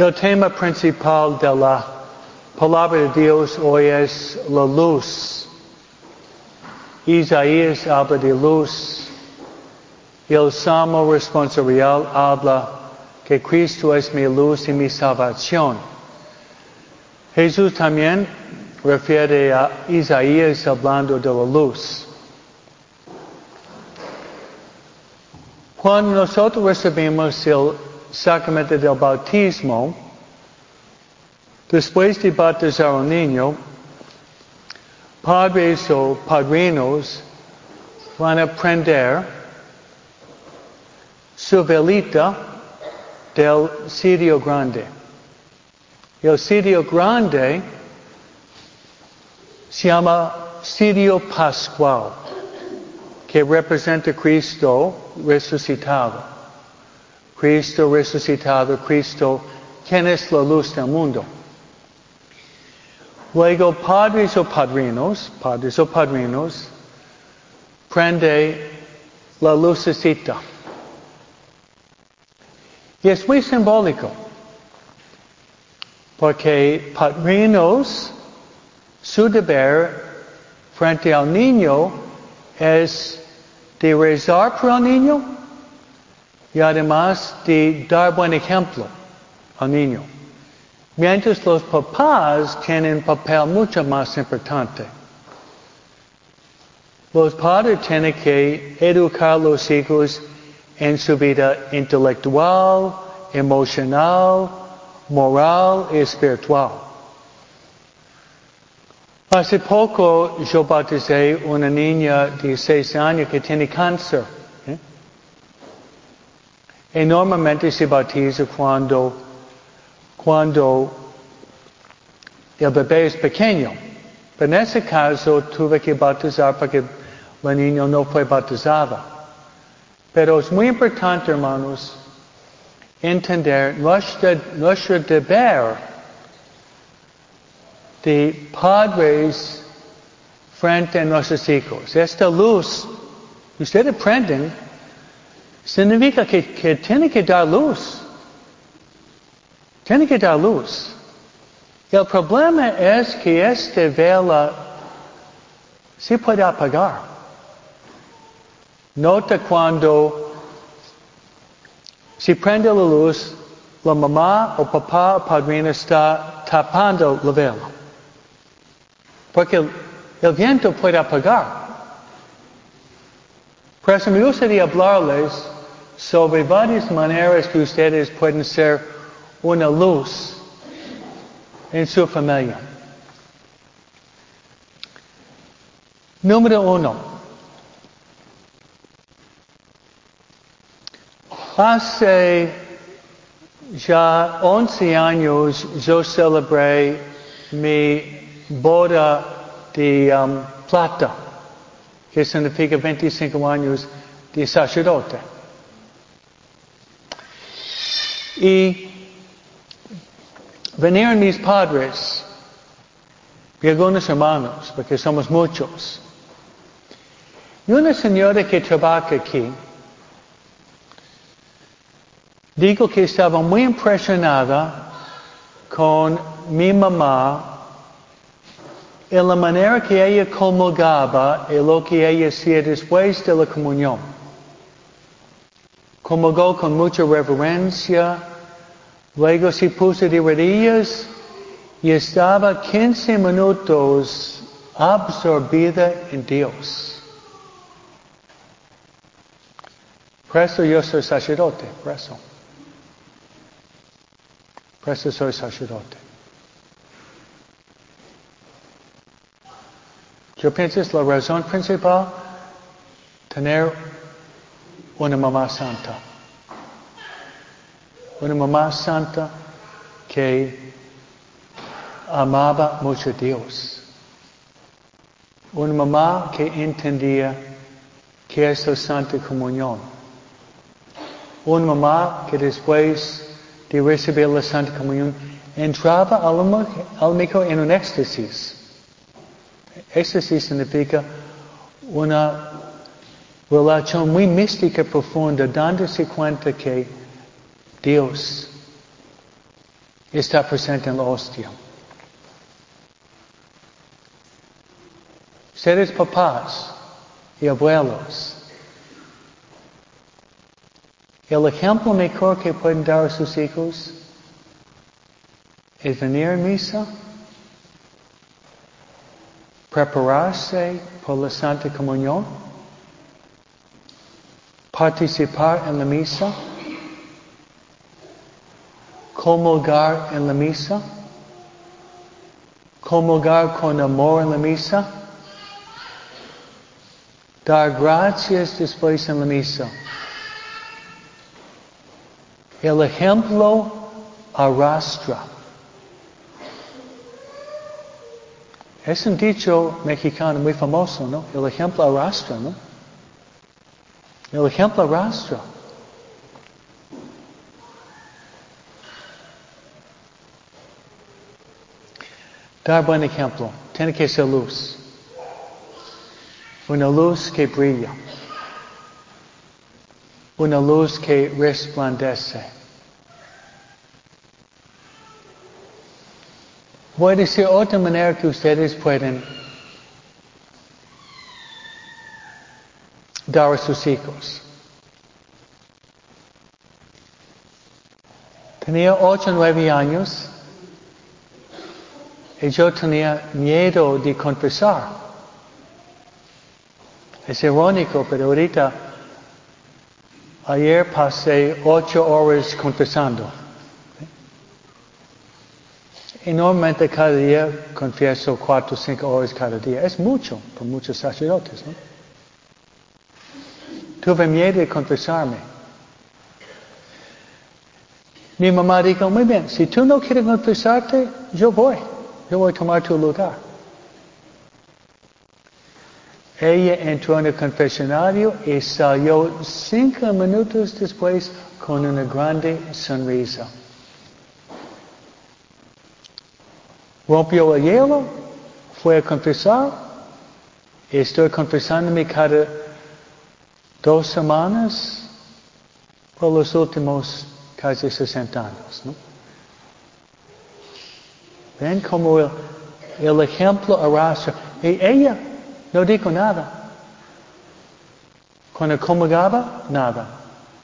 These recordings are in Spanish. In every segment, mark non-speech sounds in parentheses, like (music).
El tema principal de la palabra de Dios hoy es la luz. Isaías habla de luz. El Salmo responsorial habla que Cristo es mi luz y mi salvación. Jesús también refiere a Isaías hablando de la luz. Cuando nosotros recibimos el sacramento del bautismo, después de bautizar a un niño, padres o padrinos van a prender su velita del sitio grande. El sitio grande se llama sitio pascual, que representa Cristo resucitado. Cristo resucitado, Cristo, quien es la luz del mundo. Luego, padres o padrinos, padres o padrinos, prende la lucecita. Y es muy simbólico, porque padrinos, su deber frente al niño es de rezar por el niño y además de dar buen ejemplo al niño. Mientras los papás tienen papel mucho más importante. Los padres tienen que educar a los hijos en su vida intelectual, emocional, moral y espiritual. Hace poco yo bauticé una niña de seis años que tiene cáncer. Y normalmente se bautiza cuando, cuando el bebé es pequeño. Pero en ese caso tuve que bautizar porque la niña no fue bautizada. Pero es muy importante, hermanos, entender nuestro, nuestro deber de padres frente a nuestros hijos. Esta luz, ustedes aprenden, significa que, que tiene que dar luz. Tiene que dar luz. El problema es que esta vela se puede apagar. Nota cuando se prende la luz, la mamá o papá o padrino está tapando la vela. Porque el, viento puede apagar. Por eso me gustaría hablarles sobre varias maneras que ustedes pueden ser una luz en su familia. Número uno. Hace ya 11 años yo celebré mi boda de um, plata, que significa 25 años de sacerdote. Y vinieron mis padres y algunos hermanos, porque somos muchos. Y una señora que trabaja aquí, digo que estaba muy impresionada con mi mamá en la manera que ella comulgaba y lo que ella hacía después de la comunión. Comulgó con mucha reverencia, luego se puso de rodillas y estaba 15 minutos absorbida en Dios. Por eso yo soy sacerdote, por eso. Por eso soy sacerdote. Yo pienso es la razón principal tener una mamá santa. Una mamá santa que amaba mucho a Dios. Una mamá que entendía que es la Santa Comunión. Una mamá que después de recibir la Santa Comunión entraba al, al en un éxtasis. Éxtasis significa una relación muy mística profunda, dándose cuenta que Dios está presente en la hostia. Seres papás y abuelos. El ejemplo mejor que pueden dar sus hijos es venir a misa, prepararse por la Santa Comunión, participar en la misa, comulgar en la misa, comulgar con amor en la misa, dar gracias después en la misa. El ejemplo arrastra. Es un dicho mexicano muy famoso, ¿no? El ejemplo arrastra, ¿no? El ejemplo arrastra. Dar buen ejemplo. Tiene que ser luz. Una luz que brilla. Una luz que resplandece. Voy a decir otra manera que ustedes pueden dar a sus hijos. Tenía ocho o nueve años y yo tenía miedo de confesar. Es irónico, pero ahorita, ayer pasé ocho horas confesando. Y normalmente cada día confieso cuatro o cinco horas cada día. Es mucho para muchos sacerdotes, ¿no? Tuve miedo de confesarme. Mi mamá dijo, muy bien, si tú no quieres confesarte, yo voy. Yo voy a tomar tu lugar. Ella entró en el confesionario y salió cinco minutos después con una grande sonrisa. Rompió el hielo, fue a confesar, estoy confesándome cada dos semanas por los últimos casi 60 años. ¿no? Ven como el, ejemplo arrastra. Y ella no dijo nada. Cuando comulgaba, nada.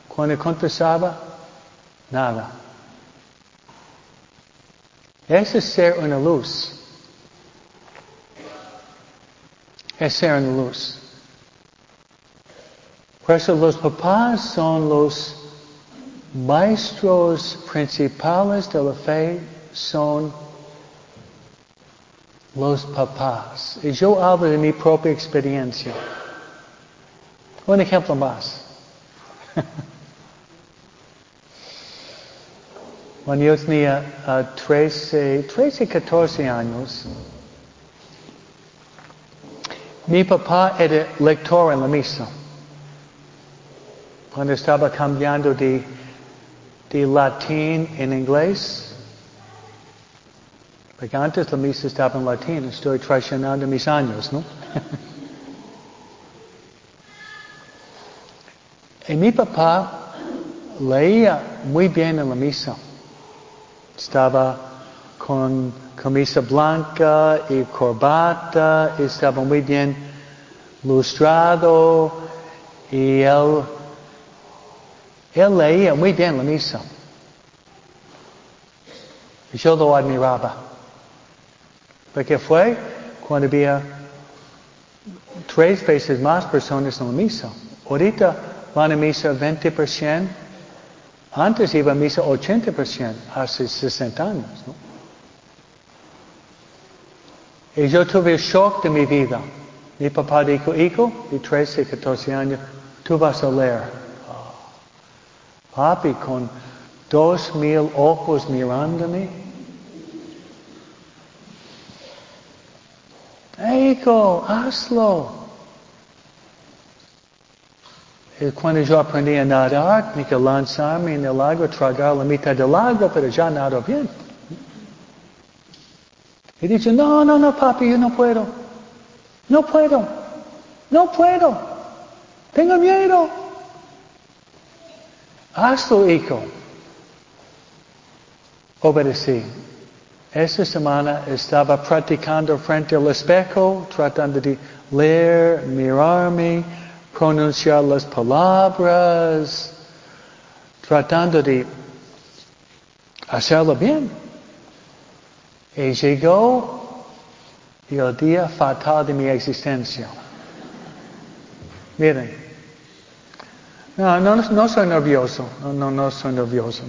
Cuando confesaba, nada. Ese es ser una luz. Es ser una luz. Por eso los papás son los maestros principales de la fe, son los papás. Y yo hablo de mi propia experiencia. Un ejemplo más. (laughs) Cuando yo tenía ah, 13, 13, 14 años, mi papá era lector en la misa. Cuando estaba cambiando de, de latín en inglés, porque antes la misa estaba en latín, estoy traicionando mis años, ¿no? (laughs) y mi papá leía muy bien en la misa. Estaba con camisa blanca y corbata, estaba muy bien lustrado y él, él leía muy bien la misa. Y yo lo admiraba. Porque fue cuando había tres veces más personas en la misa. Ahorita van a misa 20%. Antes iba a misa 80% hace 60 años. ¿no? Y yo tuve el shock de mi vida. Mi papá dijo, hijo, de 13, 14 años, tú vas a leer. Oh, papi, con dos mil ojos mirándome. Hijo, hazlo. Cuando yo aprendí a nadar, tenía que lanzarme en el agua, tragar la mitad del agua, pero ya nado bien. Y dice, no, no, no, papi, yo no puedo. No puedo. No puedo. Tengo miedo. Hazlo, hijo. obedecí. Esta semana estaba practicando frente al espejo, tratando de leer, mirarme, pronunciar las palabras, tratando de hacerlo bien. Y llegó el día fatal de mi existencia. Miren, no, no, no soy nervioso, no, no, no soy nervioso.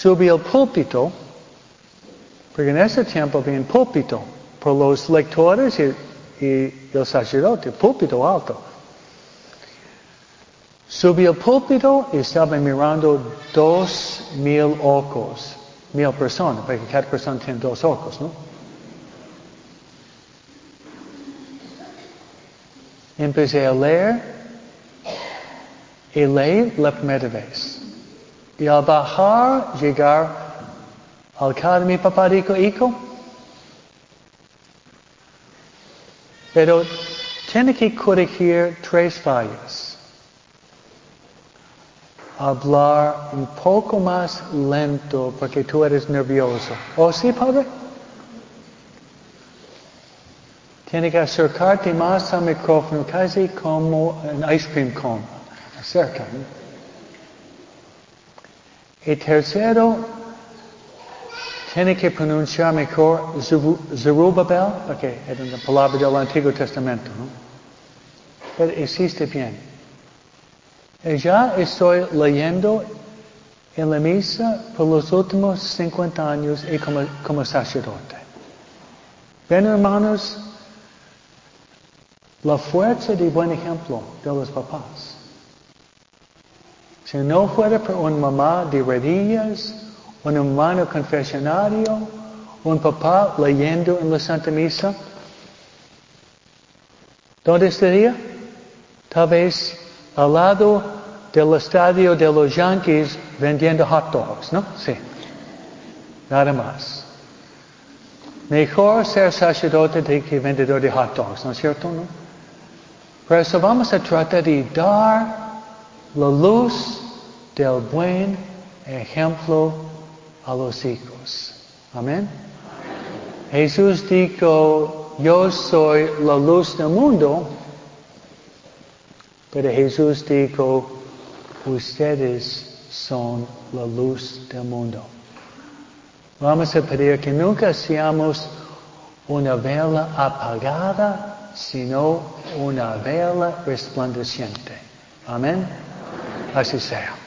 Subí al púlpito, porque en ese tiempo había un púlpito por los lectores y, el sacerdote, púlpito alto. Subí al púlpito y estaba mirando dos mil ojos, mil personas, porque cada persona tiene dos ojos, ¿no? Empecé a leer y leí la primera vez. Y al bajar, llegar al cara de mi pero tiene que corregir tres fallas hablar un poco más lento porque tú eres nervioso. ¿Oh sí, padre? Tiene que acercarte más al micrófono, casi como un ice cream cone. Acerca. Y tercero, tiene que pronunciar mejor Zerubabel, porque es una palabra del Antiguo Testamento. ¿no? Pero existe bien. Ya estoy leyendo en la misa por los últimos 50 años y como, como sacerdote. Ven hermanos, la fuerza de buen ejemplo de los papás. Si no fuera por una mamá de rodillas, un hermano confesionario, un papá leyendo en la Santa Misa, ¿dónde estaría? Tal vez al lado del estadio de los Yankees vendiendo hot dogs, ¿no? Sí. Nada más. Mejor ser sacerdote que vendedor de hot dogs, ¿no es cierto? No? Por eso vamos a tratar de dar la luz del buen ejemplo a los hijos. Amén. Jesús dijo, yo soy la luz del mundo. Pero Jesús dijo, ustedes son la luz del mundo. Vamos a pedir que nunca seamos una vela apagada, sino una vela resplandeciente. Amén. Assim seja.